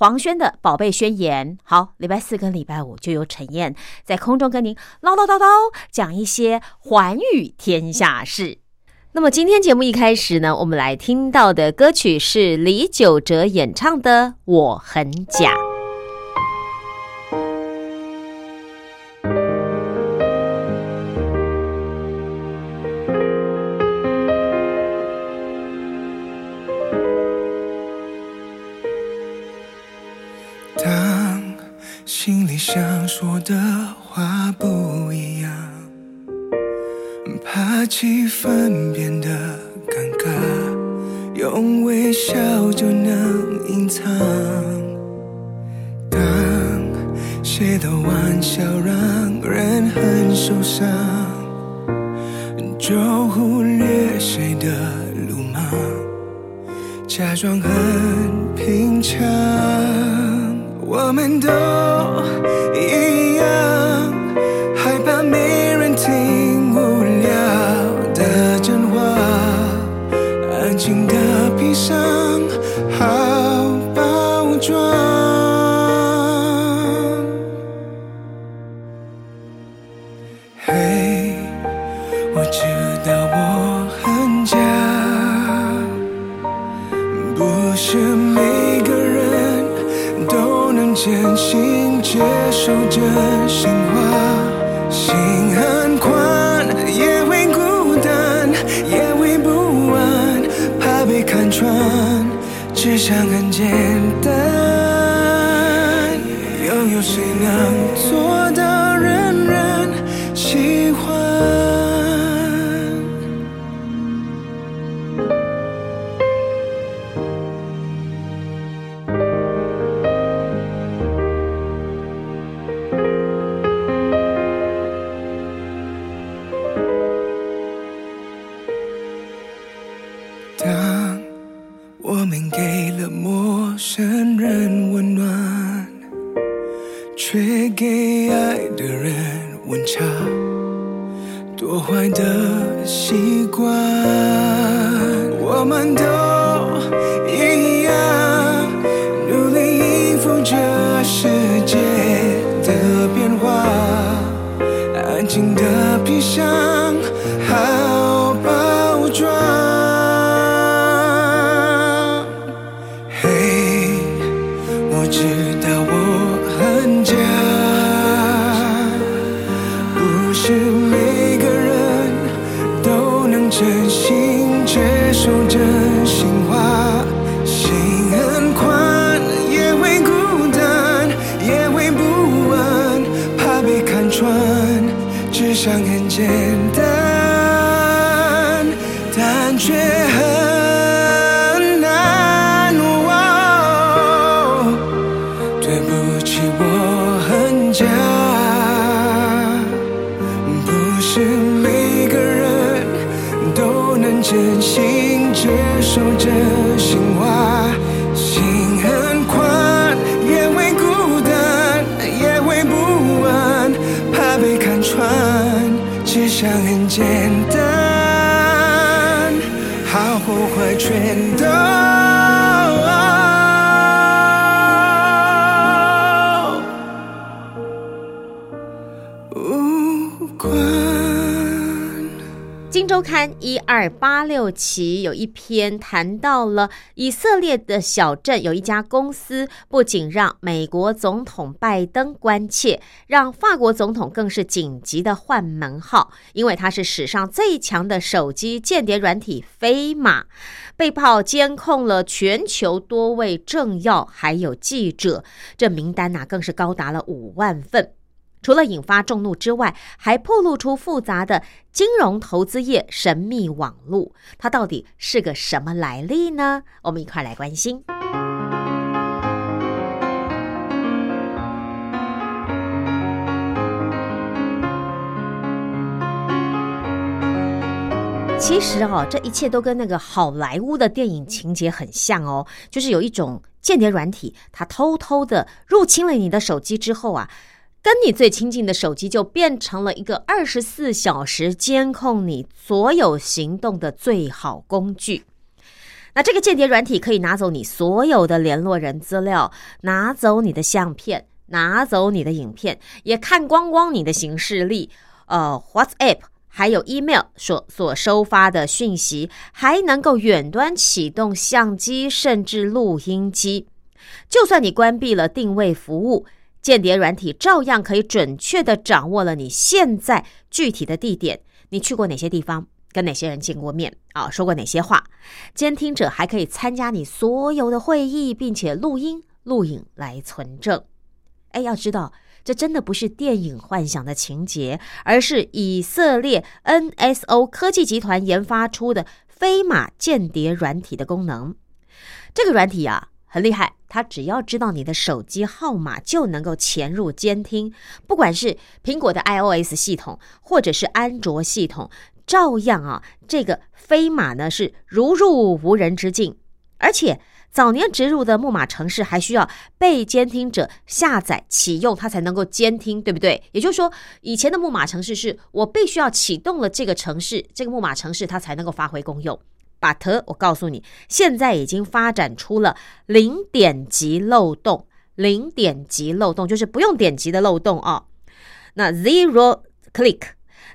黄轩的宝贝宣言，好，礼拜四跟礼拜五就由陈燕在空中跟您唠唠叨叨讲一些寰宇天下事。那么今天节目一开始呢，我们来听到的歌曲是李玖哲演唱的《我很假》。想说的话不一样，怕气氛变得尴尬，用微笑就能隐藏。当谁的玩笑让人很受伤，就忽略谁的鲁莽，假装很平常。我们都一样，二八六期有一篇谈到了以色列的小镇有一家公司，不仅让美国总统拜登关切，让法国总统更是紧急的换门号，因为它是史上最强的手机间谍软体飞马，被炮监控了全球多位政要还有记者，这名单呐更是高达了五万份。除了引发众怒之外，还暴露出复杂的金融投资业神秘网路，它到底是个什么来历呢？我们一块来关心。其实哦，这一切都跟那个好莱坞的电影情节很像哦，就是有一种间谍软体，它偷偷的入侵了你的手机之后啊。跟你最亲近的手机就变成了一个二十四小时监控你所有行动的最好工具。那这个间谍软体可以拿走你所有的联络人资料，拿走你的相片，拿走你的影片，也看光光你的行事历。呃，WhatsApp 还有 email 所所收发的讯息，还能够远端启动相机，甚至录音机。就算你关闭了定位服务。间谍软体照样可以准确的掌握了你现在具体的地点，你去过哪些地方，跟哪些人见过面啊，说过哪些话。监听者还可以参加你所有的会议，并且录音录影来存证。哎，要知道，这真的不是电影幻想的情节，而是以色列 NSO 科技集团研发出的飞马间谍软体的功能。这个软体啊。很厉害，他只要知道你的手机号码，就能够潜入监听。不管是苹果的 iOS 系统，或者是安卓系统，照样啊，这个飞马呢是如入无人之境。而且早年植入的木马城市，还需要被监听者下载启用，它才能够监听，对不对？也就是说，以前的木马城市是我必须要启动了这个城市，这个木马城市它才能够发挥功用。But 我告诉你，现在已经发展出了零点击漏洞，零点击漏洞就是不用点击的漏洞啊。那 Zero Click，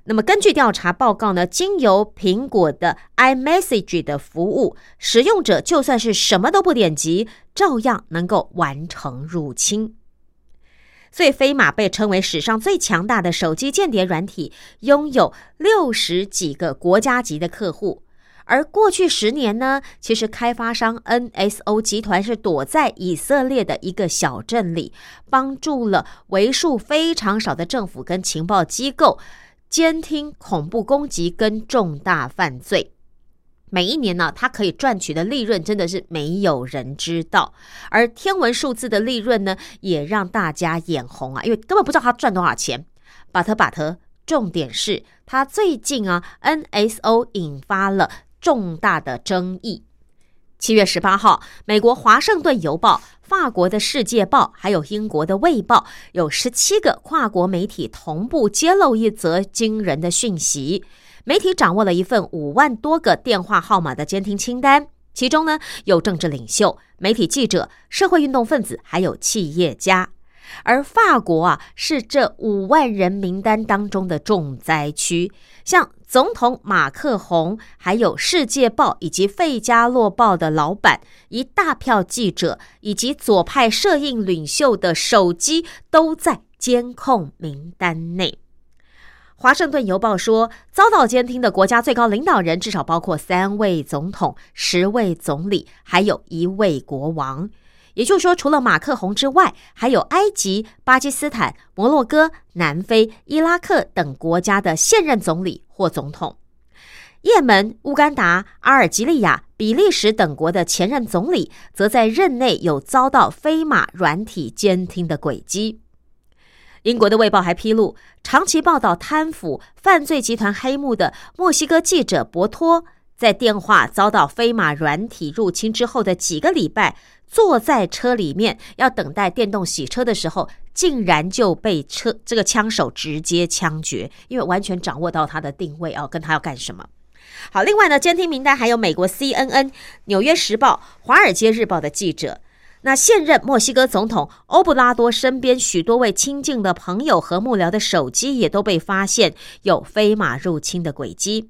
那么根据调查报告呢，经由苹果的 iMessage 的服务，使用者就算是什么都不点击，照样能够完成入侵。所以飞马被称为史上最强大的手机间谍软体，拥有六十几个国家级的客户。而过去十年呢，其实开发商 NSO 集团是躲在以色列的一个小镇里，帮助了为数非常少的政府跟情报机构监听恐怖攻击跟重大犯罪。每一年呢，它可以赚取的利润真的是没有人知道，而天文数字的利润呢，也让大家眼红啊，因为根本不知道他赚多少钱。巴特巴特，重点是他最近啊，NSO 引发了。重大的争议。七月十八号，美国《华盛顿邮报》、法国的《世界报》还有英国的《卫报》有十七个跨国媒体同步揭露一则惊人的讯息：媒体掌握了一份五万多个电话号码的监听清单，其中呢有政治领袖、媒体记者、社会运动分子，还有企业家。而法国啊，是这五万人名单当中的重灾区，像。总统马克宏，还有《世界报》以及《费加洛报》的老板，一大票记者以及左派摄影领袖的手机都在监控名单内。华盛顿邮报说，遭到监听的国家最高领导人至少包括三位总统、十位总理，还有一位国王。也就是说，除了马克宏之外，还有埃及、巴基斯坦、摩洛哥、南非、伊拉克等国家的现任总理或总统；也门、乌干达、阿尔及利亚、比利时等国的前任总理，则在任内有遭到飞马软体监听的轨迹。英国的《卫报》还披露，长期报道贪腐犯罪集团黑幕的墨西哥记者博托，在电话遭到飞马软体入侵之后的几个礼拜。坐在车里面要等待电动洗车的时候，竟然就被车这个枪手直接枪决，因为完全掌握到他的定位哦，跟他要干什么。好，另外呢，监听名单还有美国 CNN、纽约时报、华尔街日报的记者。那现任墨西哥总统欧布拉多身边许多位亲近的朋友和幕僚的手机也都被发现有飞马入侵的轨迹。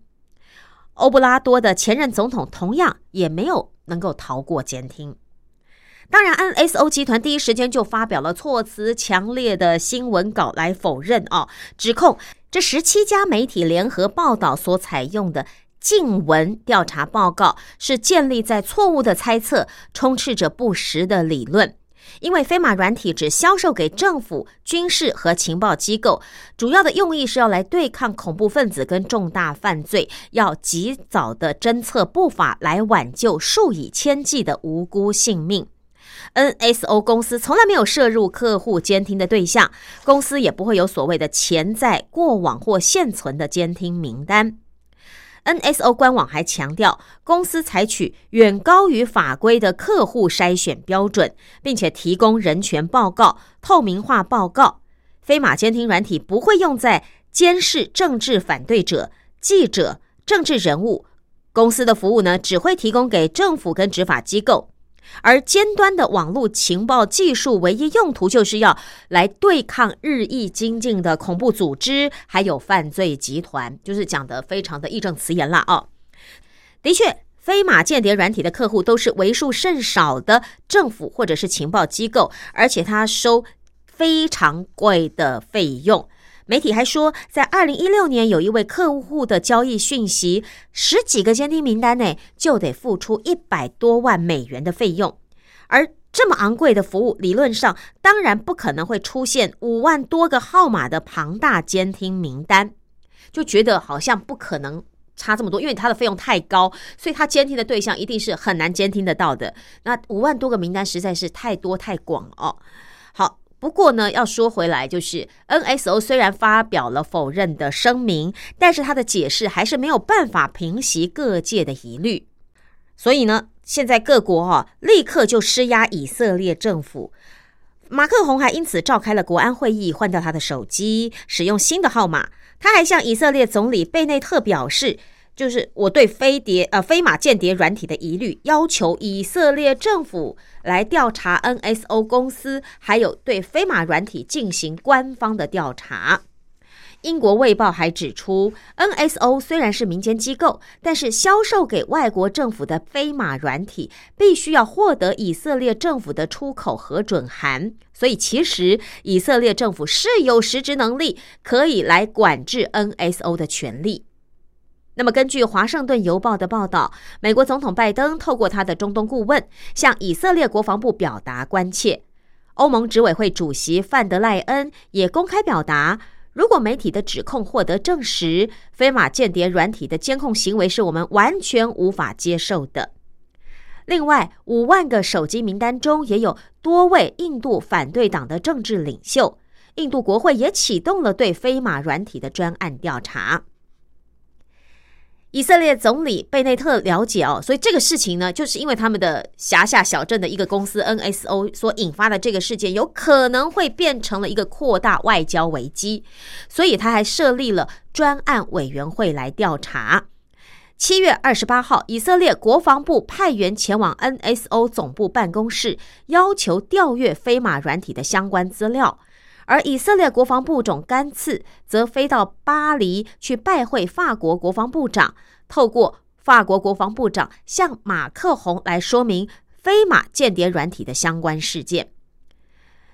欧布拉多的前任总统同样也没有能够逃过监听。当然，NSO 集团第一时间就发表了措辞强烈的新闻稿来否认哦，指控这十七家媒体联合报道所采用的静文调查报告是建立在错误的猜测，充斥着不实的理论。因为飞马软体只销售给政府、军事和情报机构，主要的用意是要来对抗恐怖分子跟重大犯罪，要及早的侦测不法，来挽救数以千计的无辜性命。NSO 公司从来没有涉入客户监听的对象，公司也不会有所谓的潜在、过往或现存的监听名单。NSO 官网还强调，公司采取远高于法规的客户筛选标准，并且提供人权报告、透明化报告。飞马监听软体不会用在监视政治反对者、记者、政治人物。公司的服务呢，只会提供给政府跟执法机构。而尖端的网络情报技术唯一用途，就是要来对抗日益精进的恐怖组织，还有犯罪集团，就是讲的非常的义正辞严了哦。的确，飞马间谍软体的客户都是为数甚少的政府或者是情报机构，而且他收非常贵的费用。媒体还说，在二零一六年，有一位客户的交易讯息，十几个监听名单内就得付出一百多万美元的费用。而这么昂贵的服务，理论上当然不可能会出现五万多个号码的庞大监听名单，就觉得好像不可能差这么多，因为它的费用太高，所以它监听的对象一定是很难监听得到的。那五万多个名单实在是太多太广哦。好。不过呢，要说回来，就是 NSO 虽然发表了否认的声明，但是他的解释还是没有办法平息各界的疑虑。所以呢，现在各国哈立刻就施压以色列政府。马克宏还因此召开了国安会议，换掉他的手机，使用新的号码。他还向以色列总理贝内特表示。就是我对飞碟呃飞马间谍软体的疑虑，要求以色列政府来调查 NSO 公司，还有对飞马软体进行官方的调查。英国卫报还指出，NSO 虽然是民间机构，但是销售给外国政府的飞马软体必须要获得以色列政府的出口核准函，所以其实以色列政府是有实质能力可以来管制 NSO 的权利。那么，根据《华盛顿邮报》的报道，美国总统拜登透过他的中东顾问向以色列国防部表达关切。欧盟执委会主席范德赖恩也公开表达，如果媒体的指控获得证实，飞马间谍软体的监控行为是我们完全无法接受的。另外，五万个手机名单中也有多位印度反对党的政治领袖。印度国会也启动了对飞马软体的专案调查。以色列总理贝内特了解哦，所以这个事情呢，就是因为他们的辖下小镇的一个公司 NSO 所引发的这个事件，有可能会变成了一个扩大外交危机，所以他还设立了专案委员会来调查。七月二十八号，以色列国防部派员前往 NSO 总部办公室，要求调阅飞马软体的相关资料。而以色列国防部长甘茨则飞到巴黎去拜会法国国防部长，透过法国国防部长向马克宏来说明飞马间谍软体的相关事件。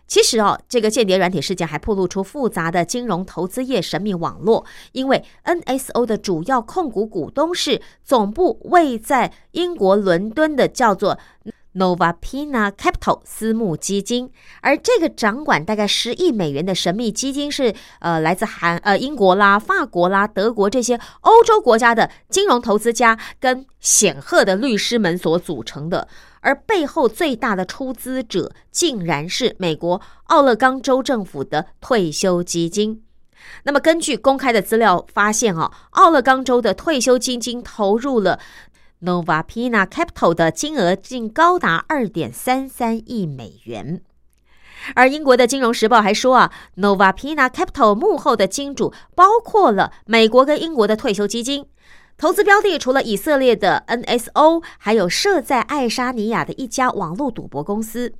其实哦，这个间谍软体事件还暴露出复杂的金融投资业神秘网络，因为 NSO 的主要控股股东是总部位在英国伦敦的叫做。Novapina Capital 私募基金，而这个掌管大概十亿美元的神秘基金是呃来自韩呃英国啦、法国啦、德国这些欧洲国家的金融投资家跟显赫的律师们所组成的，而背后最大的出资者竟然是美国奥勒冈州政府的退休基金。那么根据公开的资料发现啊，奥勒冈州的退休基金投入了。Novapina Capital 的金额竟高达二点三三亿美元，而英国的《金融时报》还说啊，Novapina Capital 幕后的金主包括了美国跟英国的退休基金，投资标的除了以色列的 NSO，还有设在爱沙尼亚的一家网络赌博公司。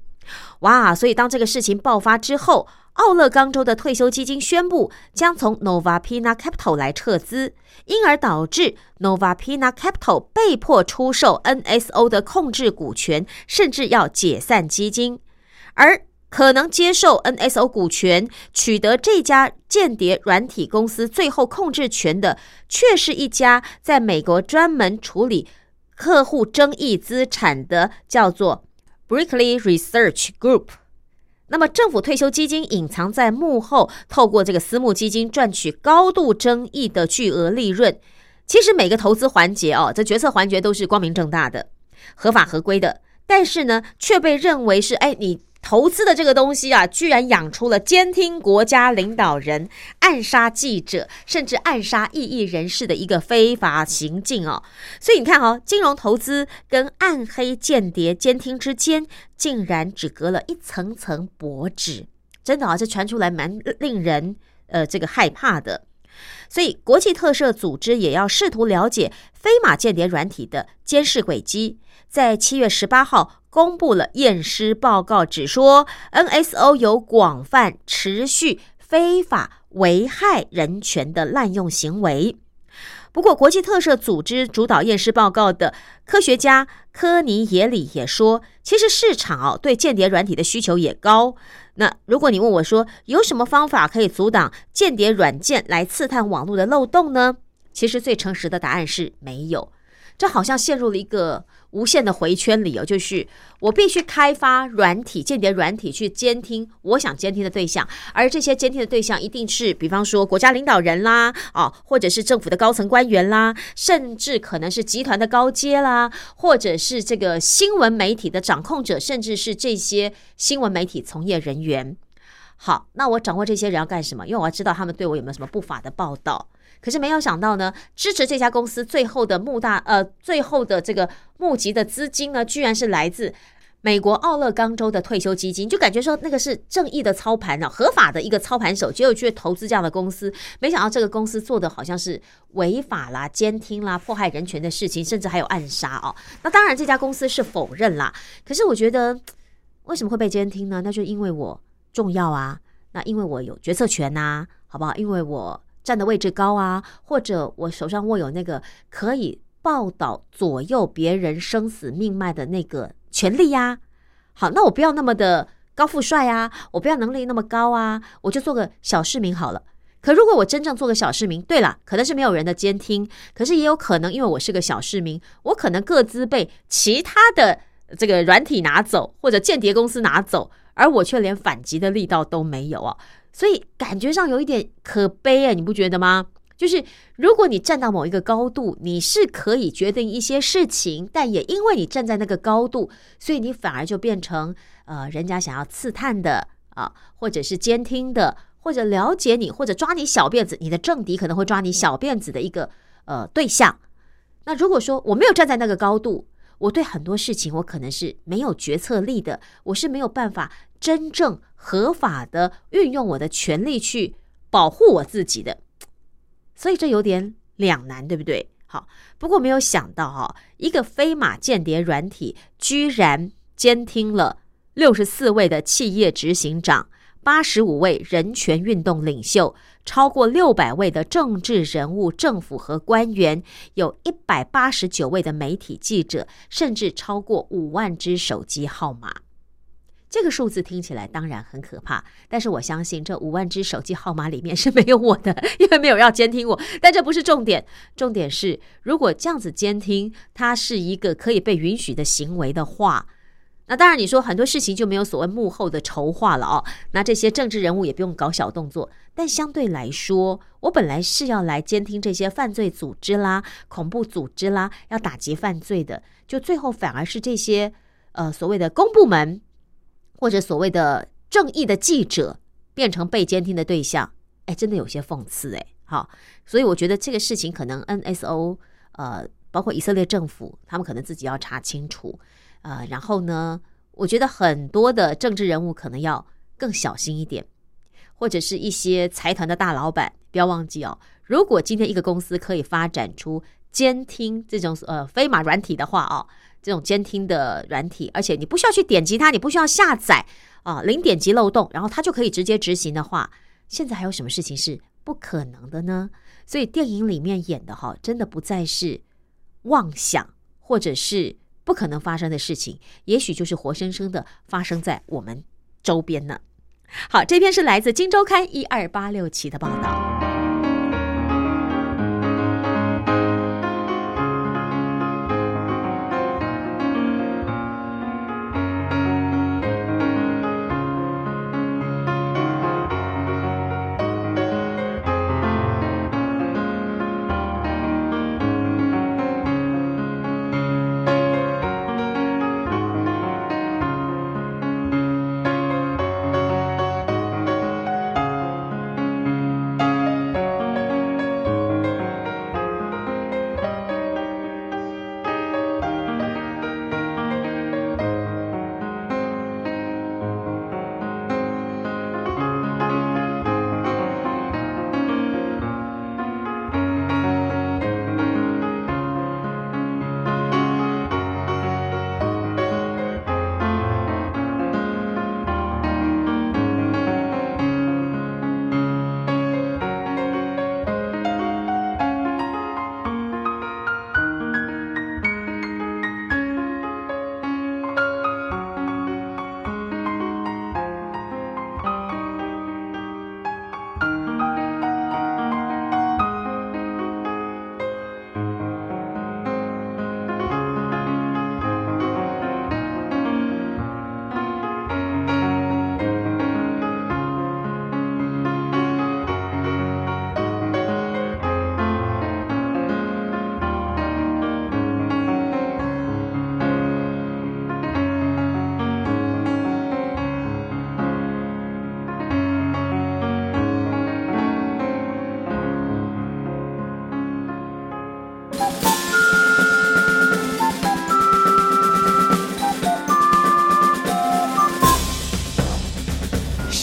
哇！所以当这个事情爆发之后，奥勒冈州的退休基金宣布将从 Novapina Capital 来撤资，因而导致 Novapina Capital 被迫出售 NSO 的控制股权，甚至要解散基金。而可能接受 NSO 股权、取得这家间谍软体公司最后控制权的，却是一家在美国专门处理客户争议资产的，叫做 Brickley Research Group。那么，政府退休基金隐藏在幕后，透过这个私募基金赚取高度争议的巨额利润。其实每个投资环节哦，这决策环节都是光明正大的、合法合规的，但是呢，却被认为是哎你。投资的这个东西啊，居然养出了监听国家领导人、暗杀记者，甚至暗杀异议人士的一个非法行径哦。所以你看哦，金融投资跟暗黑间谍监听之间，竟然只隔了一层层薄纸，真的啊，这传出来蛮令人呃这个害怕的。所以国际特赦组织也要试图了解飞马间谍软体的监视轨迹，在七月十八号。公布了验尸报告，指说 NSO 有广泛、持续、非法危害人权的滥用行为。不过，国际特赦组织主导验尸报告的科学家科尼耶里也说，其实市场哦对间谍软体的需求也高。那如果你问我说，有什么方法可以阻挡间谍软件来刺探网络的漏洞呢？其实最诚实的答案是没有。这好像陷入了一个。无限的回圈里哦，就是我必须开发软体间谍软体去监听我想监听的对象，而这些监听的对象一定是，比方说国家领导人啦，啊，或者是政府的高层官员啦，甚至可能是集团的高阶啦，或者是这个新闻媒体的掌控者，甚至是这些新闻媒体从业人员。好，那我掌握这些人要干什么？因为我要知道他们对我有没有什么不法的报道。可是没有想到呢，支持这家公司最后的募大呃，最后的这个募集的资金呢，居然是来自美国奥勒冈州的退休基金，就感觉说那个是正义的操盘呢，合法的一个操盘手，结果去投资这样的公司，没想到这个公司做的好像是违法啦、监听啦、迫害人权的事情，甚至还有暗杀哦。那当然这家公司是否认啦，可是我觉得为什么会被监听呢？那就因为我重要啊，那因为我有决策权呐，好不好？因为我。站的位置高啊，或者我手上握有那个可以报道左右别人生死命脉的那个权利呀。好，那我不要那么的高富帅啊，我不要能力那么高啊，我就做个小市民好了。可如果我真正做个小市民，对了，可能是没有人的监听，可是也有可能因为我是个小市民，我可能各自被其他的这个软体拿走，或者间谍公司拿走，而我却连反击的力道都没有啊。所以感觉上有一点可悲啊，你不觉得吗？就是如果你站到某一个高度，你是可以决定一些事情，但也因为你站在那个高度，所以你反而就变成呃，人家想要刺探的啊，或者是监听的，或者了解你，或者抓你小辫子，你的政敌可能会抓你小辫子的一个呃对象。那如果说我没有站在那个高度，我对很多事情我可能是没有决策力的，我是没有办法真正。合法的运用我的权利去保护我自己的，所以这有点两难，对不对？好，不过没有想到哈，一个飞马间谍软体居然监听了六十四位的企业执行长、八十五位人权运动领袖、超过六百位的政治人物、政府和官员，有一百八十九位的媒体记者，甚至超过五万只手机号码。这个数字听起来当然很可怕，但是我相信这五万只手机号码里面是没有我的，因为没有要监听我。但这不是重点，重点是如果这样子监听，它是一个可以被允许的行为的话，那当然你说很多事情就没有所谓幕后的筹划了哦。那这些政治人物也不用搞小动作，但相对来说，我本来是要来监听这些犯罪组织啦、恐怖组织啦，要打击犯罪的，就最后反而是这些呃所谓的公部门。或者所谓的正义的记者变成被监听的对象，哎，真的有些讽刺哎。好，所以我觉得这个事情可能 NSO 呃，包括以色列政府，他们可能自己要查清楚。呃，然后呢，我觉得很多的政治人物可能要更小心一点，或者是一些财团的大老板，不要忘记哦，如果今天一个公司可以发展出监听这种呃飞马软体的话哦，这种监听的软体，而且你不需要去点击它，你不需要下载啊，零点击漏洞，然后它就可以直接执行的话，现在还有什么事情是不可能的呢？所以电影里面演的哈，真的不再是妄想或者是不可能发生的事情，也许就是活生生的发生在我们周边呢。好，这篇是来自《金周刊》一二八六期的报道。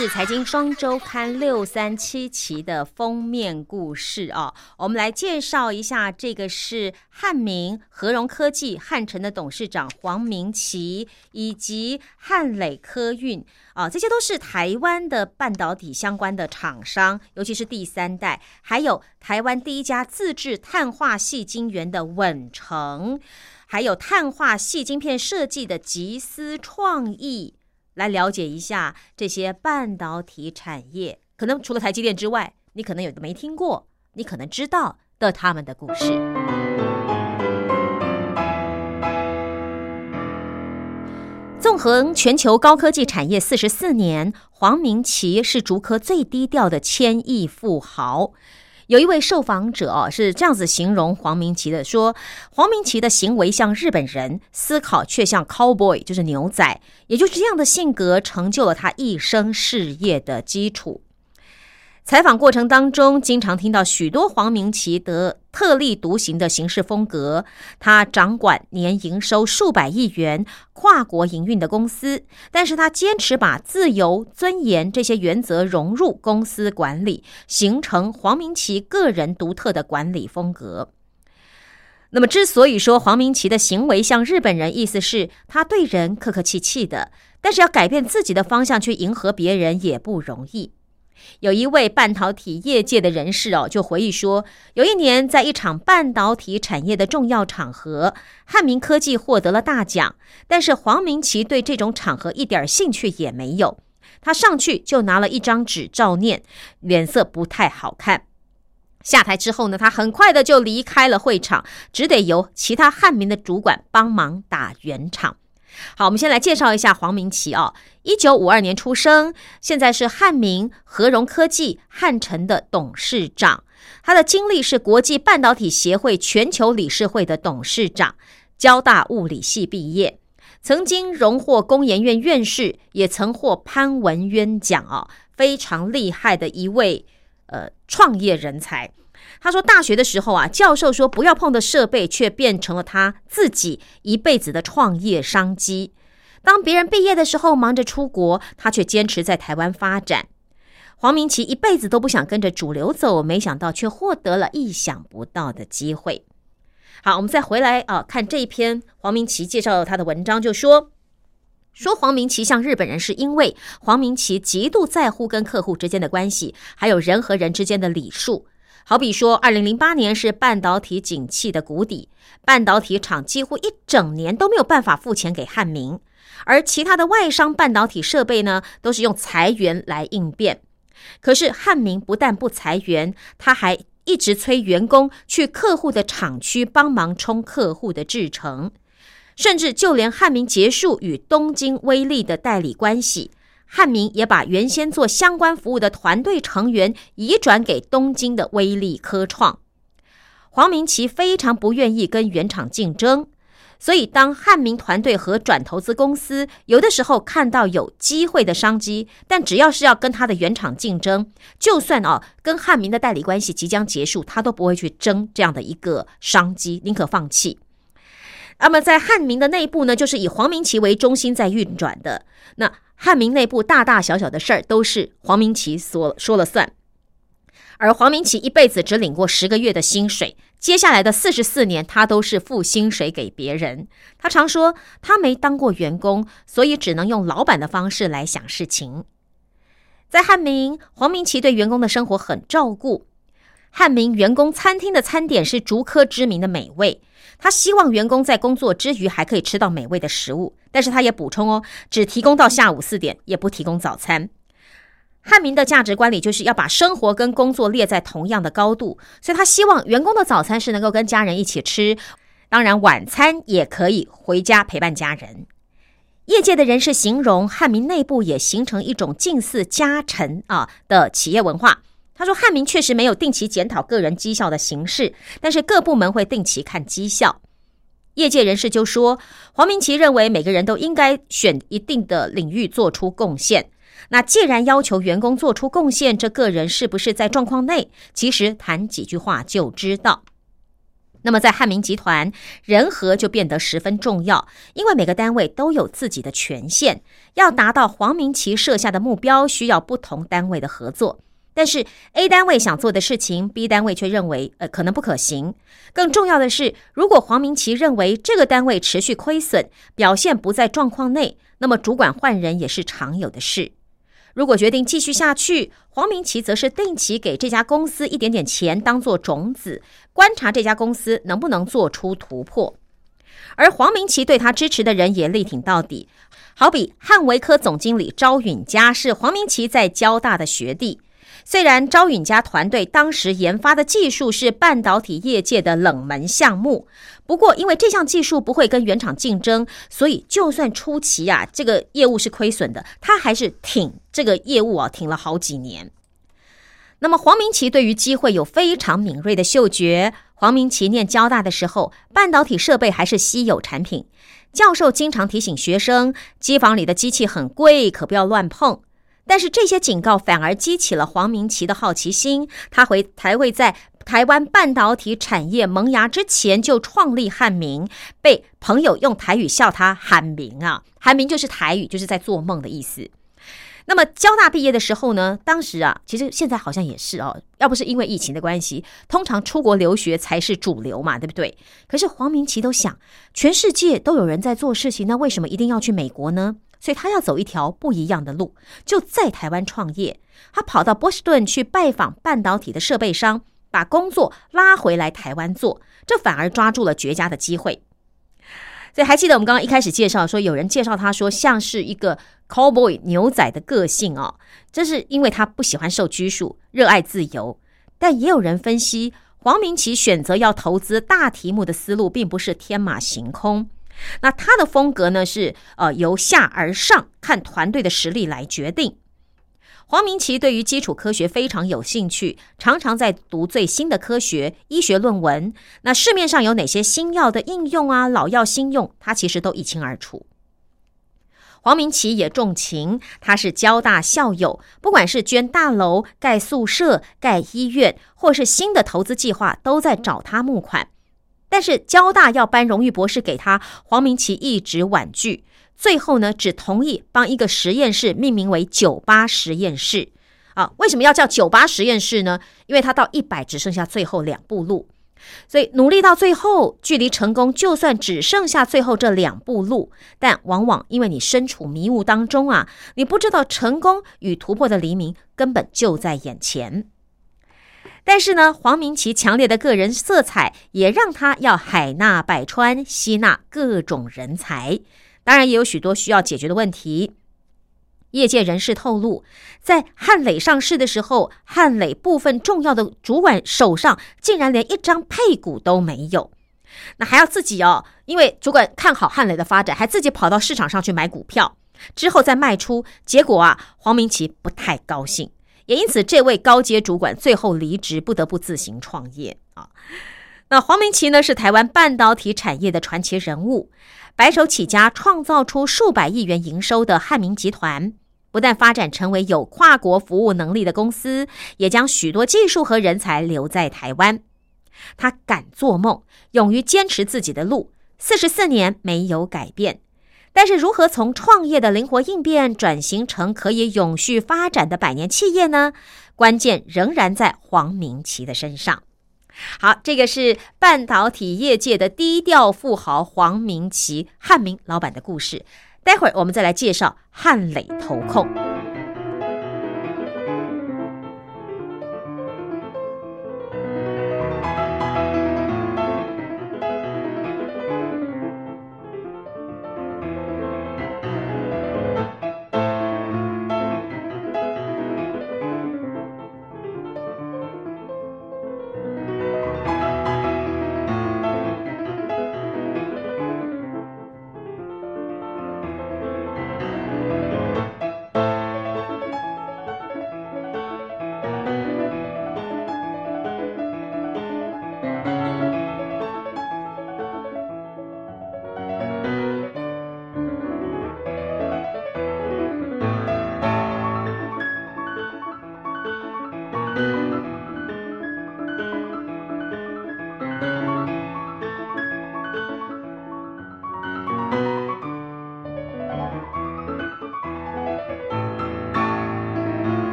是财经双周刊六三七期的封面故事哦，我们来介绍一下，这个是汉明和荣科技汉城的董事长黄明奇，以及汉磊科运啊，这些都是台湾的半导体相关的厂商，尤其是第三代，还有台湾第一家自制碳化系晶圆的稳成，还有碳化系晶片设计的吉思创意。来了解一下这些半导体产业，可能除了台积电之外，你可能有的没听过，你可能知道的他们的故事。纵横全球高科技产业四十四年，黄明奇是竹科最低调的千亿富豪。有一位受访者哦是这样子形容黄明奇的，说黄明奇的行为像日本人，思考却像 cowboy，就是牛仔，也就是这样的性格成就了他一生事业的基础。采访过程当中，经常听到许多黄明奇的特立独行的行事风格。他掌管年营收数百亿元、跨国营运的公司，但是他坚持把自由、尊严这些原则融入公司管理，形成黄明奇个人独特的管理风格。那么，之所以说黄明奇的行为像日本人，意思是他对人客客气气的，但是要改变自己的方向去迎合别人也不容易。有一位半导体业界的人士哦，就回忆说，有一年在一场半导体产业的重要场合，汉明科技获得了大奖，但是黄明奇对这种场合一点兴趣也没有。他上去就拿了一张纸照念，脸色不太好看。下台之后呢，他很快的就离开了会场，只得由其他汉民的主管帮忙打圆场。好，我们先来介绍一下黄明奇哦，一九五二年出生，现在是汉明和融科技汉城的董事长。他的经历是国际半导体协会全球理事会的董事长，交大物理系毕业，曾经荣获工研院院士，也曾获潘文渊奖哦，非常厉害的一位呃创业人才。他说，大学的时候啊，教授说不要碰的设备，却变成了他自己一辈子的创业商机。当别人毕业的时候忙着出国，他却坚持在台湾发展。黄明奇一辈子都不想跟着主流走，没想到却获得了意想不到的机会。好，我们再回来啊，看这一篇黄明奇介绍他的文章，就说说黄明奇像日本人，是因为黄明奇极度在乎跟客户之间的关系，还有人和人之间的礼数。好比说，二零零八年是半导体景气的谷底，半导体厂几乎一整年都没有办法付钱给汉明，而其他的外商半导体设备呢，都是用裁员来应变。可是汉明不但不裁员，他还一直催员工去客户的厂区帮忙冲客户的制程，甚至就连汉明结束与东京威力的代理关系。汉明也把原先做相关服务的团队成员移转给东京的威力科创。黄明奇非常不愿意跟原厂竞争，所以当汉明团队和转投资公司有的时候看到有机会的商机，但只要是要跟他的原厂竞争，就算哦跟汉明的代理关系即将结束，他都不会去争这样的一个商机，宁可放弃。那么在汉明的内部呢，就是以黄明奇为中心在运转的那。汉明内部大大小小的事儿都是黄明奇所说了算，而黄明奇一辈子只领过十个月的薪水，接下来的四十四年他都是付薪水给别人。他常说他没当过员工，所以只能用老板的方式来想事情。在汉明，黄明奇对员工的生活很照顾。汉明员工餐厅的餐点是竹科知名的美味。他希望员工在工作之余还可以吃到美味的食物，但是他也补充哦，只提供到下午四点，也不提供早餐。汉民的价值观里就是要把生活跟工作列在同样的高度，所以他希望员工的早餐是能够跟家人一起吃，当然晚餐也可以回家陪伴家人。业界的人士形容汉民内部也形成一种近似家臣啊的企业文化。他说：“汉明确实没有定期检讨个人绩效的形式，但是各部门会定期看绩效。业界人士就说，黄明奇认为每个人都应该选一定的领域做出贡献。那既然要求员工做出贡献，这个人是不是在状况内？其实谈几句话就知道。那么在汉明集团，人和就变得十分重要，因为每个单位都有自己的权限，要达到黄明奇设下的目标，需要不同单位的合作。”但是 A 单位想做的事情，B 单位却认为，呃，可能不可行。更重要的是，如果黄明奇认为这个单位持续亏损，表现不在状况内，那么主管换人也是常有的事。如果决定继续下去，黄明奇则是定期给这家公司一点点钱当做种子，观察这家公司能不能做出突破。而黄明奇对他支持的人也力挺到底，好比汉维科总经理招允嘉是黄明奇在交大的学弟。虽然招允家团队当时研发的技术是半导体业界的冷门项目，不过因为这项技术不会跟原厂竞争，所以就算初期啊这个业务是亏损的，他还是挺这个业务啊挺了好几年。那么黄明奇对于机会有非常敏锐的嗅觉。黄明奇念交大的时候，半导体设备还是稀有产品，教授经常提醒学生，机房里的机器很贵，可不要乱碰。但是这些警告反而激起了黄明奇的好奇心，他会才会在台湾半导体产业萌芽之前就创立汉明，被朋友用台语笑他喊明啊，喊明就是台语，就是在做梦的意思。那么交大毕业的时候呢，当时啊，其实现在好像也是哦，要不是因为疫情的关系，通常出国留学才是主流嘛，对不对？可是黄明奇都想，全世界都有人在做事情，那为什么一定要去美国呢？所以他要走一条不一样的路，就在台湾创业。他跑到波士顿去拜访半导体的设备商，把工作拉回来台湾做，这反而抓住了绝佳的机会。所以还记得我们刚刚一开始介绍说，有人介绍他说像是一个 cowboy 牛仔的个性哦，这是因为他不喜欢受拘束，热爱自由。但也有人分析，黄明奇选择要投资大题目的思路，并不是天马行空。那他的风格呢，是呃由下而上，看团队的实力来决定。黄明奇对于基础科学非常有兴趣，常常在读最新的科学医学论文。那市面上有哪些新药的应用啊，老药新用，他其实都一清二楚。黄明奇也重情，他是交大校友，不管是捐大楼、盖宿舍、盖医院，或是新的投资计划，都在找他募款。但是交大要颁荣誉博士给他，黄明奇一直婉拒。最后呢，只同意帮一个实验室命名为“九八实验室”。啊，为什么要叫“九八实验室”呢？因为他到一百只剩下最后两步路，所以努力到最后，距离成功就算只剩下最后这两步路，但往往因为你身处迷雾当中啊，你不知道成功与突破的黎明根本就在眼前。但是呢，黄明奇强烈的个人色彩也让他要海纳百川，吸纳各种人才。当然，也有许多需要解决的问题。业界人士透露，在汉磊上市的时候，汉磊部分重要的主管手上竟然连一张配股都没有，那还要自己哦，因为主管看好汉磊的发展，还自己跑到市场上去买股票，之后再卖出。结果啊，黄明奇不太高兴，也因此这位高阶主管最后离职，不得不自行创业啊。那黄明奇呢，是台湾半导体产业的传奇人物。白手起家，创造出数百亿元营收的汉明集团，不但发展成为有跨国服务能力的公司，也将许多技术和人才留在台湾。他敢做梦，勇于坚持自己的路，四十四年没有改变。但是，如何从创业的灵活应变转型成可以永续发展的百年企业呢？关键仍然在黄明奇的身上。好，这个是半导体业界的低调富豪黄明奇，汉明老板的故事。待会儿我们再来介绍汉磊投控。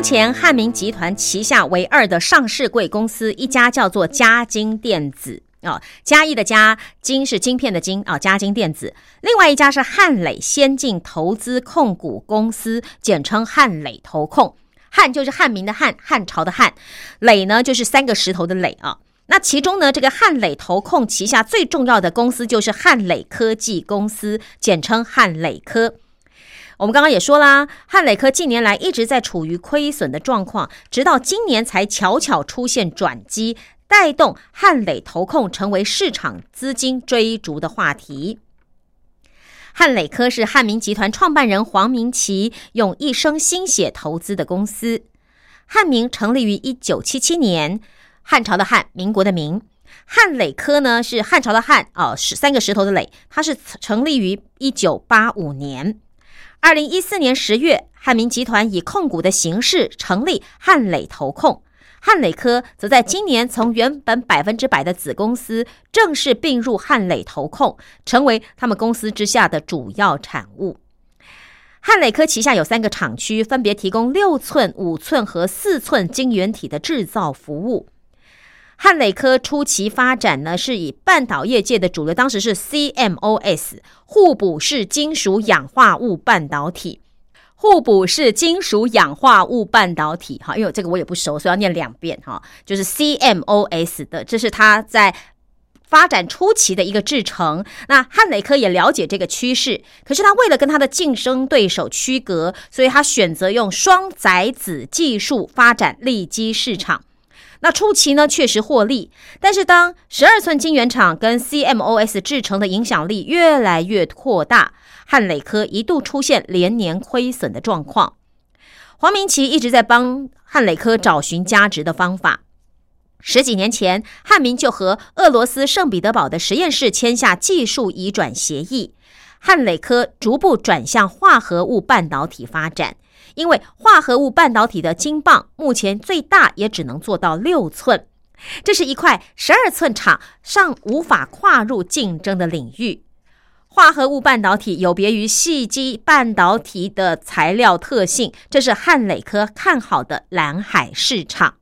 目前汉明集团旗下唯二的上市贵公司，一家叫做嘉金电子啊，嘉义的嘉，金是晶片的金啊，嘉金电子。另外一家是汉磊先进投资控股公司，简称汉磊投控。汉就是汉民的汉，汉朝的汉；磊呢就是三个石头的磊啊。那其中呢，这个汉磊投控旗下最重要的公司就是汉磊科技公司，简称汉磊科。我们刚刚也说啦，汉磊科近年来一直在处于亏损的状况，直到今年才巧巧出现转机，带动汉磊投控成为市场资金追逐的话题。汉磊科是汉民集团创办人黄明奇用一生心血投资的公司。汉民成立于一九七七年，汉朝的汉，民国的民。汉磊科呢是汉朝的汉，哦，是三个石头的磊，它是成立于一九八五年。二零一四年十月，汉民集团以控股的形式成立汉磊投控。汉磊科则在今年从原本百分之百的子公司正式并入汉磊投控，成为他们公司之下的主要产物。汉磊科旗下有三个厂区，分别提供六寸、五寸和四寸晶圆体的制造服务。汉磊科初期发展呢，是以半导业界的主流，当时是 CMOS 互补式金属氧化物半导体。互补式金属氧化物半导体，哈，因为这个我也不熟，所以要念两遍哈。就是 CMOS 的，这是它在发展初期的一个制程。那汉磊科也了解这个趋势，可是他为了跟他的竞争对手区隔，所以他选择用双载子技术发展利基市场。那初期呢，确实获利，但是当十二寸晶圆厂跟 CMOS 制成的影响力越来越扩大。汉磊科一度出现连年亏损的状况，黄明奇一直在帮汉磊科找寻价值的方法。十几年前，汉民就和俄罗斯圣彼得堡的实验室签下技术移转协议，汉磊科逐步转向化合物半导体发展。因为化合物半导体的晶棒目前最大也只能做到六寸，这是一块十二寸厂尚无法跨入竞争的领域。化合物半导体有别于细基半导体的材料特性，这是汉磊科看好的蓝海市场。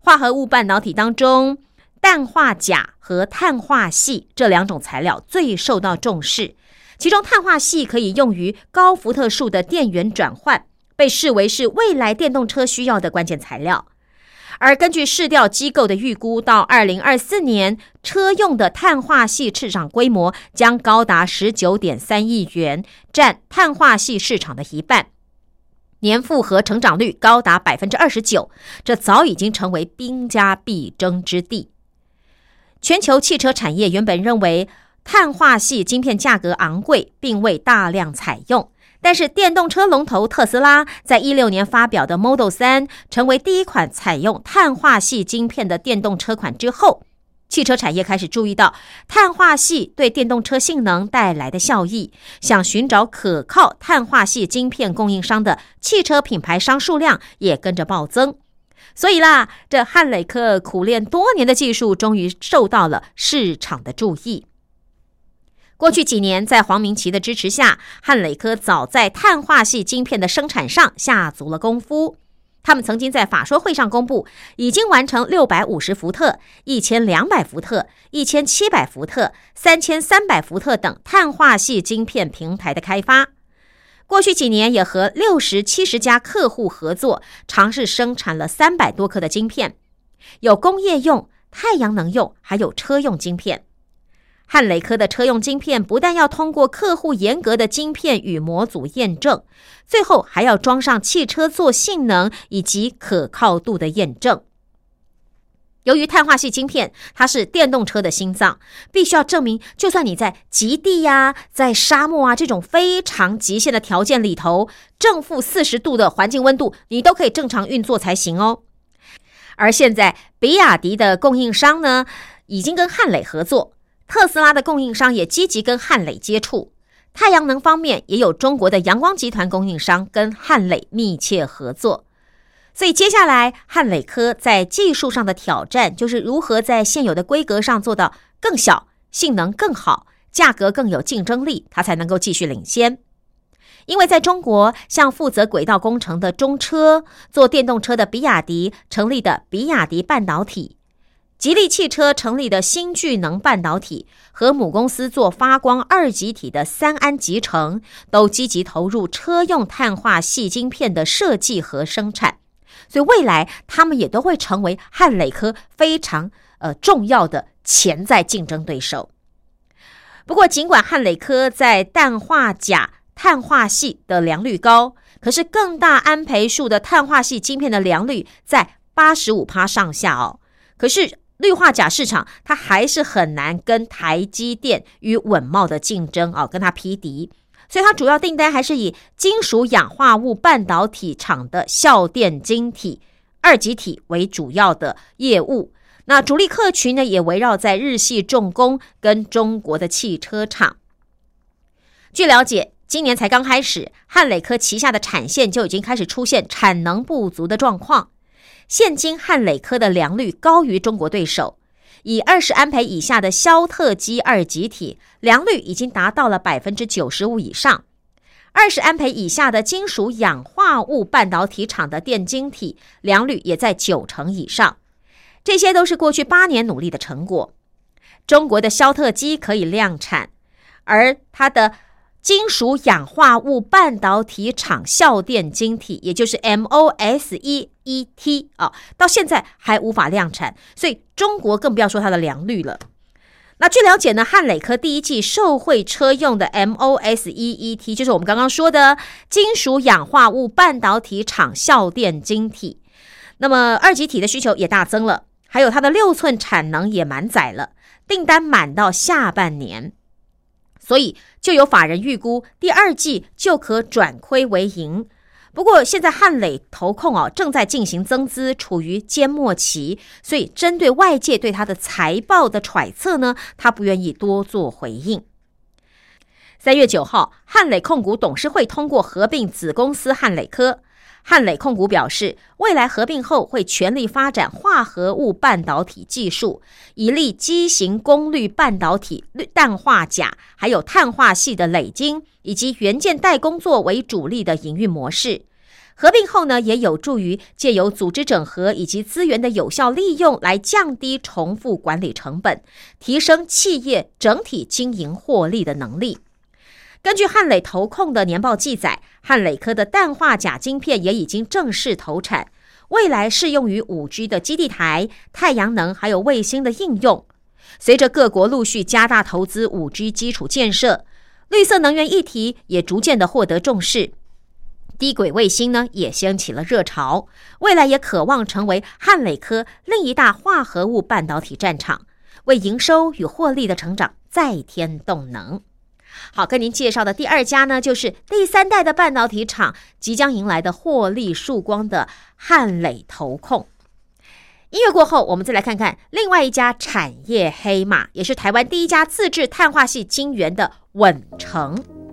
化合物半导体当中，氮化钾和碳化系这两种材料最受到重视，其中碳化系可以用于高伏特数的电源转换，被视为是未来电动车需要的关键材料。而根据市调机构的预估，到二零二四年，车用的碳化系市场规模将高达十九点三亿元，占碳化系市场的一半，年复合成长率高达百分之二十九，这早已经成为兵家必争之地。全球汽车产业原本认为碳化系晶片价格昂贵，并未大量采用。但是，电动车龙头特斯拉在一六年发表的 Model 三成为第一款采用碳化系晶片的电动车款之后，汽车产业开始注意到碳化系对电动车性能带来的效益，想寻找可靠碳化系晶片供应商的汽车品牌商数量也跟着暴增。所以啦，这汉磊克苦练多年的技术终于受到了市场的注意。过去几年，在黄明奇的支持下，汉磊科早在碳化系晶片的生产上下足了功夫。他们曾经在法说会上公布，已经完成六百五十伏特、一千两百伏特、一千七百伏特、三千三百伏特等碳化系晶片平台的开发。过去几年，也和六十七十家客户合作，尝试生产了三百多颗的晶片，有工业用、太阳能用，还有车用晶片。汉磊科的车用晶片不但要通过客户严格的晶片与模组验证，最后还要装上汽车做性能以及可靠度的验证。由于碳化系晶片它是电动车的心脏，必须要证明，就算你在极地呀、在沙漠啊这种非常极限的条件里头，正负四十度的环境温度，你都可以正常运作才行哦。而现在，比亚迪的供应商呢，已经跟汉磊合作。特斯拉的供应商也积极跟汉磊接触，太阳能方面也有中国的阳光集团供应商跟汉磊密切合作。所以接下来汉磊科在技术上的挑战，就是如何在现有的规格上做到更小、性能更好、价格更有竞争力，它才能够继续领先。因为在中国，像负责轨道工程的中车、做电动车的比亚迪成立的比亚迪半导体。吉利汽车成立的新聚能半导体和母公司做发光二极体的三安集成，都积极投入车用碳化细晶片的设计和生产，所以未来他们也都会成为汉磊科非常呃重要的潜在竞争对手。不过，尽管汉磊科在氮化钾碳化系的良率高，可是更大安培数的碳化系晶片的良率在八十五趴上下哦。可是。氯化钾市场它还是很难跟台积电与稳茂的竞争啊，跟它匹敌。所以它主要订单还是以金属氧化物半导体厂的效电晶体、二极体为主要的业务。那主力客群呢，也围绕在日系重工跟中国的汽车厂。据了解，今年才刚开始，汉磊科旗下的产线就已经开始出现产能不足的状况。现今汉磊科的良率高于中国对手，以二十安培以下的肖特基二极体良率已经达到了百分之九十五以上，二十安培以下的金属氧化物半导体厂的电晶体良率也在九成以上，这些都是过去八年努力的成果。中国的肖特基可以量产，而它的。金属氧化物半导体厂效电晶体，也就是 MOSFET 啊，到现在还无法量产，所以中国更不要说它的良率了。那据了解呢，汉磊科第一季受惠车用的 MOSFET，就是我们刚刚说的金属氧化物半导体厂效电晶体。那么二极体的需求也大增了，还有它的六寸产能也满载了，订单满到下半年。所以就有法人预估，第二季就可转亏为盈。不过现在汉磊投控哦正在进行增资，处于缄默期，所以针对外界对他的财报的揣测呢，他不愿意多做回应。三月九号，汉磊控股董事会通过合并子公司汉磊科。汉磊控股表示，未来合并后会全力发展化合物半导体技术，以利机型功率半导体、氮化钾，还有碳化系的累晶以及元件代工作为主力的营运模式。合并后呢，也有助于借由组织整合以及资源的有效利用，来降低重复管理成本，提升企业整体经营获利的能力。根据汉磊投控的年报记载，汉磊科的氮化钾晶片也已经正式投产，未来适用于五 G 的基地台、太阳能还有卫星的应用。随着各国陆续加大投资五 G 基础建设，绿色能源议题也逐渐的获得重视，低轨卫星呢也掀起了热潮，未来也渴望成为汉磊科另一大化合物半导体战场，为营收与获利的成长再添动能。好，跟您介绍的第二家呢，就是第三代的半导体厂即将迎来的获利曙光的汉磊投控。音乐过后，我们再来看看另外一家产业黑马，也是台湾第一家自制碳化系晶圆的稳成。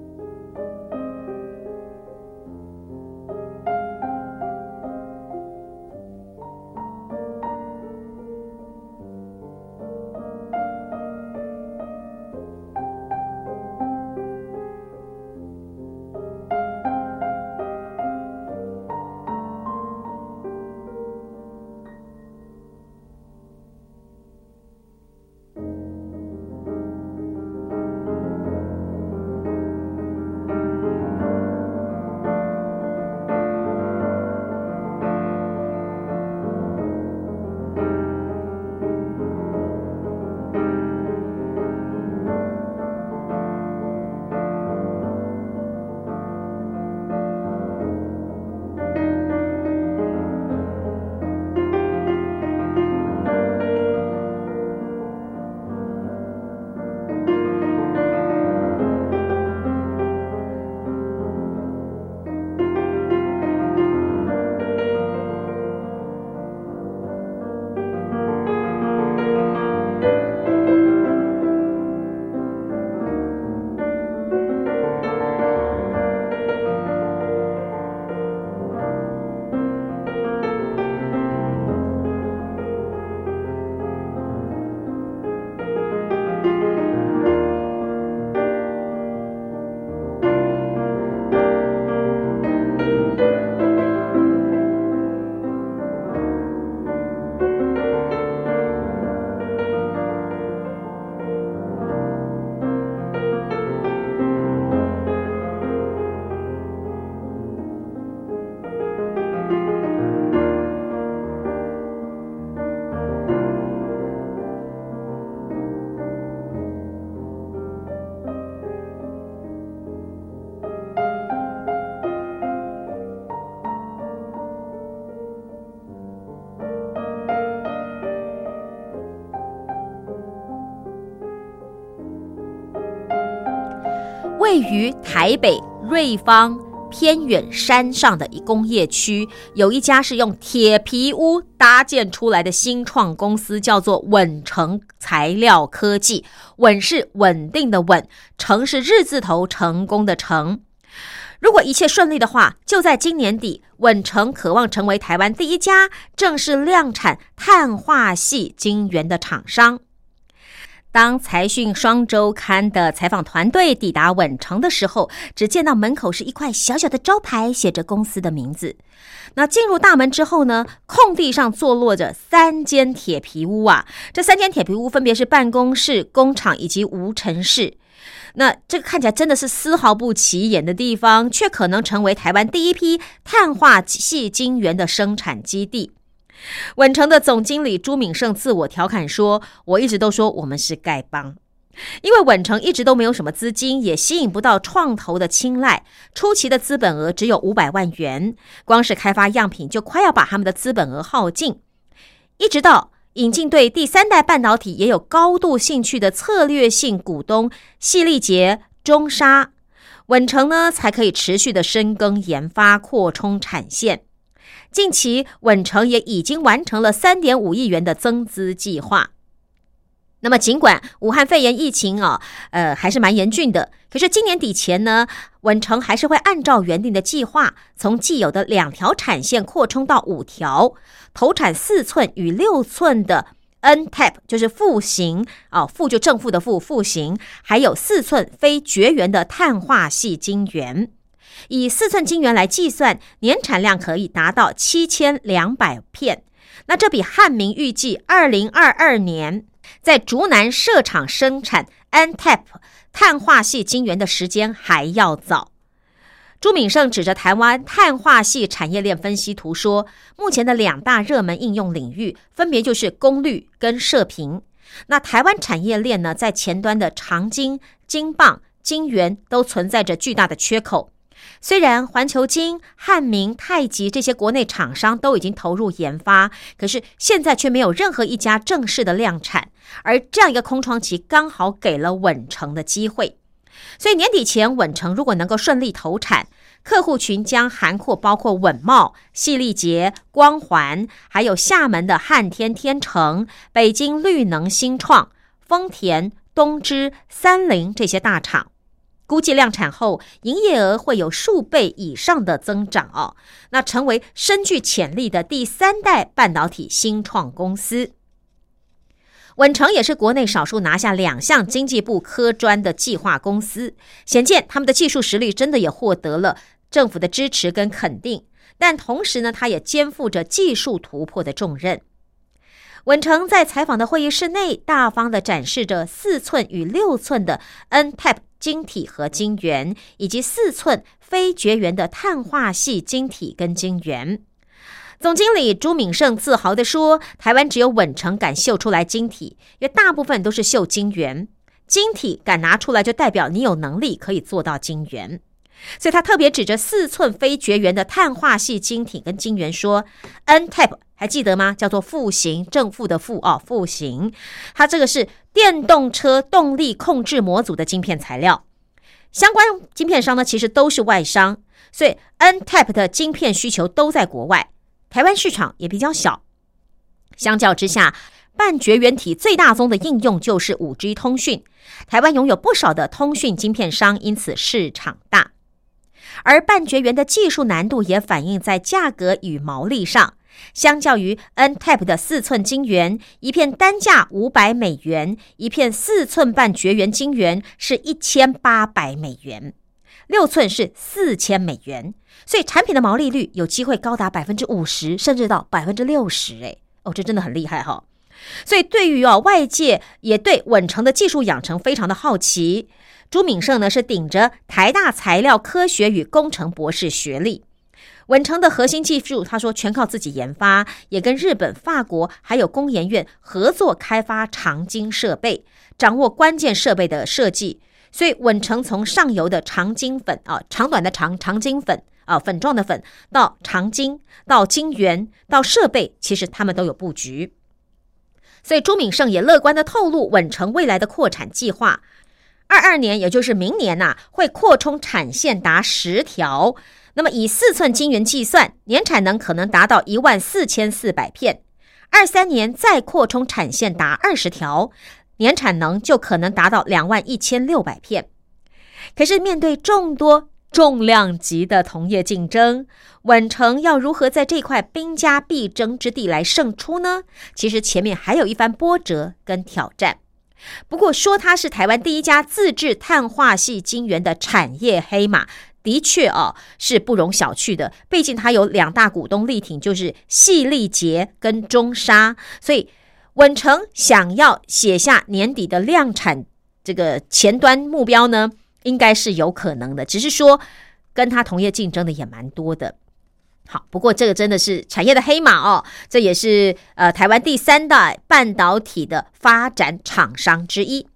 台北瑞芳偏远山上的一工业区，有一家是用铁皮屋搭建出来的新创公司，叫做稳成材料科技。稳是稳定的稳，成是日字头成功的成。如果一切顺利的话，就在今年底，稳成渴望成为台湾第一家正式量产碳化系晶圆的厂商。当财讯双周刊的采访团队抵达稳成的时候，只见到门口是一块小小的招牌，写着公司的名字。那进入大门之后呢，空地上坐落着三间铁皮屋啊，这三间铁皮屋分别是办公室、工厂以及无尘室。那这个看起来真的是丝毫不起眼的地方，却可能成为台湾第一批碳化系晶圆的生产基地。稳成的总经理朱敏胜自我调侃说：“我一直都说我们是丐帮，因为稳成一直都没有什么资金，也吸引不到创投的青睐。初期的资本额只有五百万元，光是开发样品就快要把他们的资本额耗尽。一直到引进对第三代半导体也有高度兴趣的策略性股东细力杰、中沙，稳成呢才可以持续的深耕研发、扩充产线。”近期，稳成也已经完成了三点五亿元的增资计划。那么，尽管武汉肺炎疫情啊，呃，还是蛮严峻的，可是今年底前呢，稳成还是会按照原定的计划，从既有的两条产线扩充到五条，投产四寸与六寸的 N Tap，就是负型啊，负就正负的负负型，还有四寸非绝缘的碳化系晶圆。以四寸晶圆来计算，年产量可以达到七千两百片。那这比汉明预计二零二二年在竹南设厂生产 N Tap 碳化系晶圆的时间还要早。朱敏胜指着台湾碳化系产业链分析图说，目前的两大热门应用领域分别就是功率跟射频。那台湾产业链呢，在前端的长晶、晶棒、晶圆都存在着巨大的缺口。虽然环球金、汉明、太极这些国内厂商都已经投入研发，可是现在却没有任何一家正式的量产。而这样一个空窗期，刚好给了稳成的机会。所以年底前，稳成如果能够顺利投产，客户群将涵括包括稳茂、细力杰、光环，还有厦门的汉天天成、北京绿能新创、丰田、东芝、三菱这些大厂。估计量产后，营业额会有数倍以上的增长哦，那成为深具潜力的第三代半导体新创公司。稳成也是国内少数拿下两项经济部科专的计划公司，显见他们的技术实力真的也获得了政府的支持跟肯定。但同时呢，他也肩负着技术突破的重任。稳成在采访的会议室内，大方的展示着四寸与六寸的 N Type。晶体和晶圆，以及四寸非绝缘的碳化系晶体跟晶圆。总经理朱敏胜自豪地说：“台湾只有稳成敢秀出来晶体，因为大部分都是秀晶圆。晶体敢拿出来，就代表你有能力可以做到晶圆。所以他特别指着四寸非绝缘的碳化系晶体跟晶圆说：‘N type 还记得吗？叫做负型正负的负哦，负型。它这个是。’”电动车动力控制模组的晶片材料，相关晶片商呢，其实都是外商，所以 N Type 的晶片需求都在国外，台湾市场也比较小。相较之下，半绝缘体最大宗的应用就是五 G 通讯，台湾拥有不少的通讯晶片商，因此市场大。而半绝缘的技术难度也反映在价格与毛利上。相较于 N Type 的四寸晶圆，一片单价五百美元，一片四寸半绝缘晶圆是一千八百美元，六寸是四千美元，所以产品的毛利率有机会高达百分之五十，甚至到百分之六十。哎，哦，这真的很厉害哈！所以对于哦外界也对稳成的技术养成非常的好奇。朱敏胜呢是顶着台大材料科学与工程博士学历。稳成的核心技术，他说全靠自己研发，也跟日本、法国还有工研院合作开发长晶设备，掌握关键设备的设计。所以稳成从上游的长晶粉啊，长短的长长晶粉啊，粉状的粉，到长晶，到晶圆，到设备，其实他们都有布局。所以朱敏胜也乐观的透露稳成未来的扩产计划。二二年，也就是明年呐，会扩充产线达十条。那么以四寸晶圆计算，年产能可能达到一万四千四百片。二三年再扩充产线达二十条，年产能就可能达到两万一千六百片。可是面对众多重量级的同业竞争，稳成要如何在这块兵家必争之地来胜出呢？其实前面还有一番波折跟挑战。不过说它是台湾第一家自制碳化系晶圆的产业黑马，的确哦是不容小觑的。毕竟它有两大股东力挺，就是细力杰跟中沙，所以稳成想要写下年底的量产这个前端目标呢，应该是有可能的。只是说跟它同业竞争的也蛮多的。好，不过这个真的是产业的黑马哦，这也是呃台湾第三代半导体的发展厂商之一。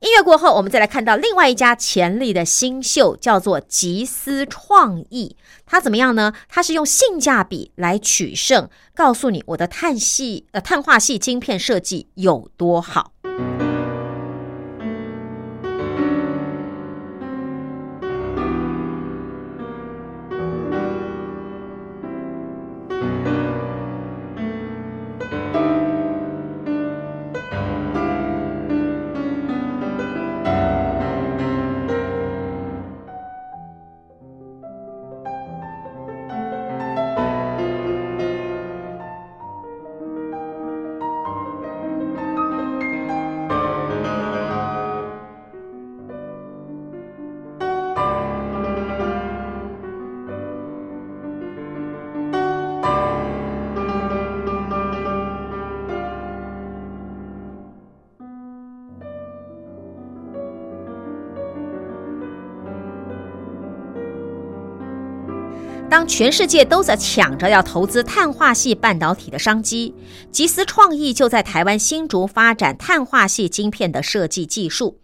音乐过后，我们再来看到另外一家潜力的新秀，叫做吉思创意。它怎么样呢？它是用性价比来取胜，告诉你我的碳系呃碳化系晶片设计有多好。当全世界都在抢着要投资碳化系半导体的商机，吉思创意就在台湾新竹发展碳化系晶片的设计技术。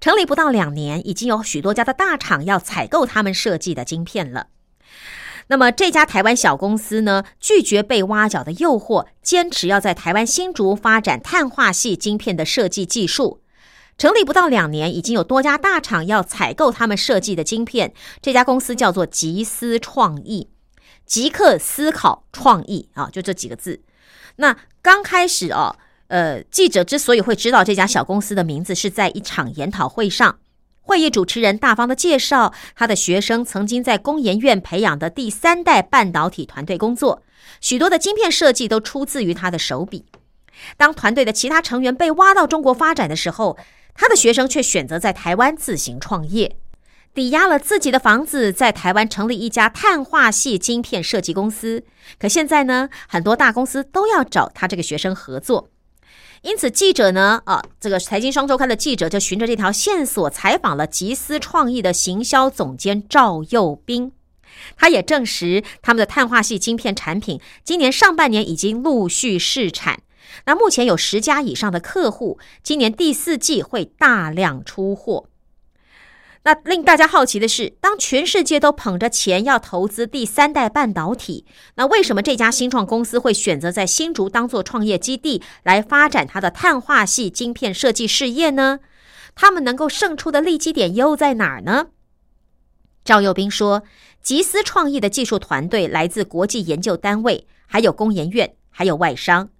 成立不到两年，已经有许多家的大厂要采购他们设计的晶片了。那么这家台湾小公司呢，拒绝被挖角的诱惑，坚持要在台湾新竹发展碳化系晶片的设计技术。成立不到两年，已经有多家大厂要采购他们设计的晶片。这家公司叫做极思创意，即刻思考创意啊，就这几个字。那刚开始哦，呃，记者之所以会知道这家小公司的名字，是在一场研讨会上，会议主持人大方的介绍，他的学生曾经在工研院培养的第三代半导体团队工作，许多的晶片设计都出自于他的手笔。当团队的其他成员被挖到中国发展的时候，他的学生却选择在台湾自行创业，抵押了自己的房子，在台湾成立一家碳化系晶片设计公司。可现在呢，很多大公司都要找他这个学生合作，因此记者呢，啊，这个财经双周刊的记者就循着这条线索采访了吉思创意的行销总监赵佑斌，他也证实他们的碳化系晶片产品今年上半年已经陆续试产。那目前有十家以上的客户，今年第四季会大量出货。那令大家好奇的是，当全世界都捧着钱要投资第三代半导体，那为什么这家新创公司会选择在新竹当做创业基地来发展它的碳化系晶片设计事业呢？他们能够胜出的利基点又在哪儿呢？赵佑斌说，吉思创意的技术团队来自国际研究单位，还有工研院，还有外商。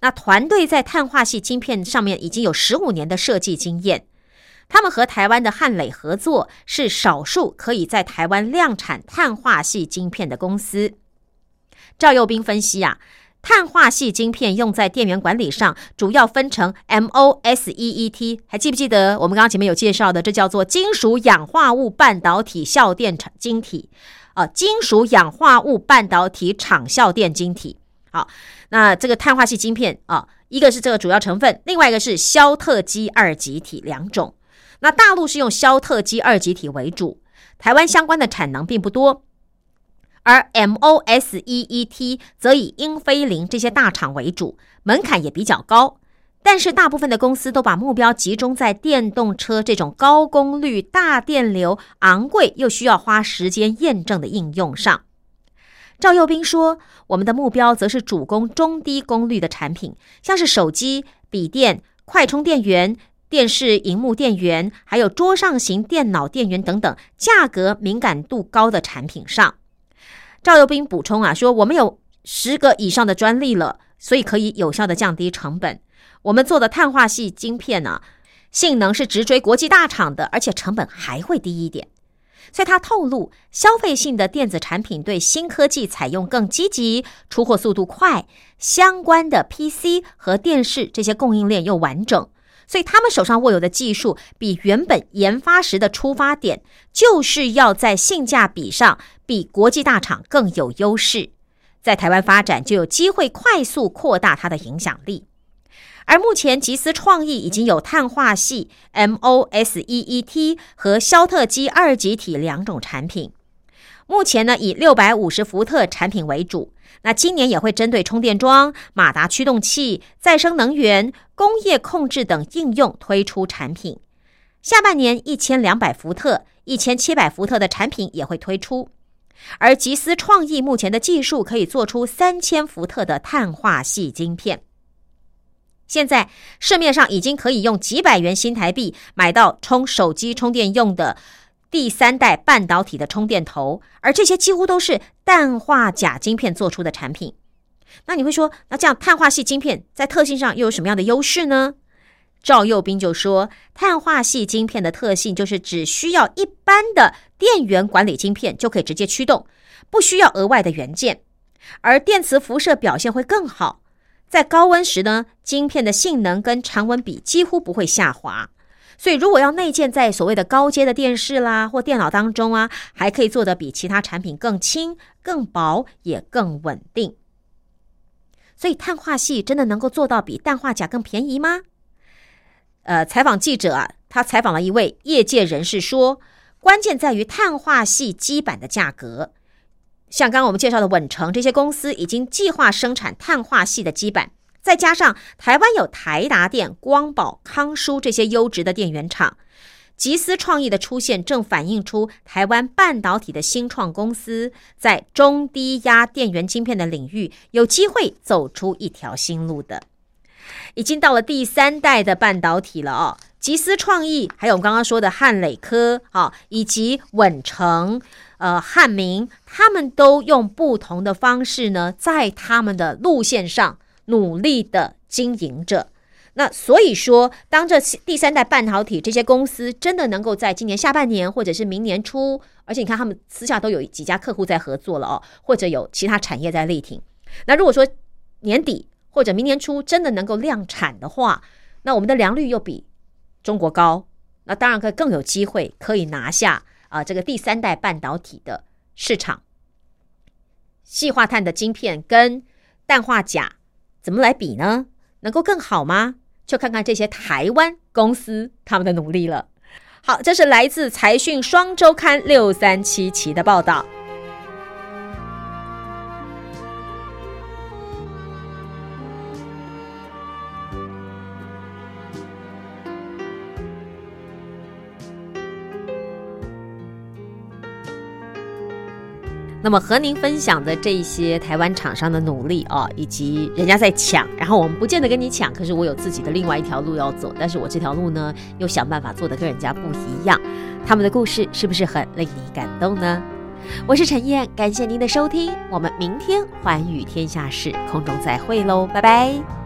那团队在碳化系晶片上面已经有十五年的设计经验，他们和台湾的汉磊合作，是少数可以在台湾量产碳化系晶片的公司。赵佑斌分析啊，碳化系晶片用在电源管理上，主要分成 MOSFET，还记不记得我们刚刚前面有介绍的，这叫做金属氧化物半导体效电晶体啊，金属氧化物半导体场效电晶体。好。那这个碳化系晶片啊，一个是这个主要成分，另外一个是肖特基二极体两种。那大陆是用肖特基二极体为主，台湾相关的产能并不多。而 MOSFET 则以英飞凌这些大厂为主，门槛也比较高。但是大部分的公司都把目标集中在电动车这种高功率、大电流、昂贵又需要花时间验证的应用上。赵佑斌说：“我们的目标则是主攻中低功率的产品，像是手机、笔电、快充电源、电视荧幕电源，还有桌上型电脑电源等等价格敏感度高的产品上。赵佑斌补充啊，说我们有十个以上的专利了，所以可以有效的降低成本。我们做的碳化系晶片呢，性能是直追国际大厂的，而且成本还会低一点。所以他透露，消费性的电子产品对新科技采用更积极，出货速度快，相关的 PC 和电视这些供应链又完整，所以他们手上握有的技术比原本研发时的出发点，就是要在性价比上比国际大厂更有优势，在台湾发展就有机会快速扩大它的影响力。而目前，吉思创意已经有碳化系 MOSFET 和肖特基二极体两种产品。目前呢，以六百五十伏特产品为主。那今年也会针对充电桩、马达驱动器、再生能源、工业控制等应用推出产品。下半年一千两百伏特、一千七百伏特的产品也会推出。而吉思创意目前的技术可以做出三千伏特的碳化系晶片。现在市面上已经可以用几百元新台币买到充手机充电用的第三代半导体的充电头，而这些几乎都是氮化钾晶片做出的产品。那你会说，那这样碳化系晶片在特性上又有什么样的优势呢？赵佑斌就说，碳化系晶片的特性就是只需要一般的电源管理晶片就可以直接驱动，不需要额外的元件，而电磁辐射表现会更好。在高温时呢，晶片的性能跟常温比几乎不会下滑，所以如果要内建在所谓的高阶的电视啦或电脑当中啊，还可以做得比其他产品更轻、更薄，也更稳定。所以碳化系真的能够做到比氮化钾更便宜吗？呃，采访记者啊，他采访了一位业界人士说，关键在于碳化系基板的价格。像刚刚我们介绍的稳成这些公司已经计划生产碳化系的基板，再加上台湾有台达电、光宝、康舒这些优质的电源厂，吉思创意的出现正反映出台湾半导体的新创公司在中低压电源晶片的领域有机会走出一条新路的，已经到了第三代的半导体了哦。吉思创意还有我们刚刚说的汉磊科啊，以及稳成。呃，汉民他们都用不同的方式呢，在他们的路线上努力的经营着。那所以说，当这第三代半导体这些公司真的能够在今年下半年或者是明年初，而且你看他们私下都有几家客户在合作了哦，或者有其他产业在力挺。那如果说年底或者明年初真的能够量产的话，那我们的良率又比中国高，那当然可以更有机会可以拿下。啊，这个第三代半导体的市场，细化碳的晶片跟氮化钾怎么来比呢？能够更好吗？就看看这些台湾公司他们的努力了。好，这是来自财讯双周刊六三七期的报道。那么和您分享的这些台湾厂商的努力啊，以及人家在抢，然后我们不见得跟你抢，可是我有自己的另外一条路要走，但是我这条路呢，又想办法做的跟人家不一样。他们的故事是不是很令你感动呢？我是陈燕，感谢您的收听，我们明天环宇天下事空中再会喽，拜拜。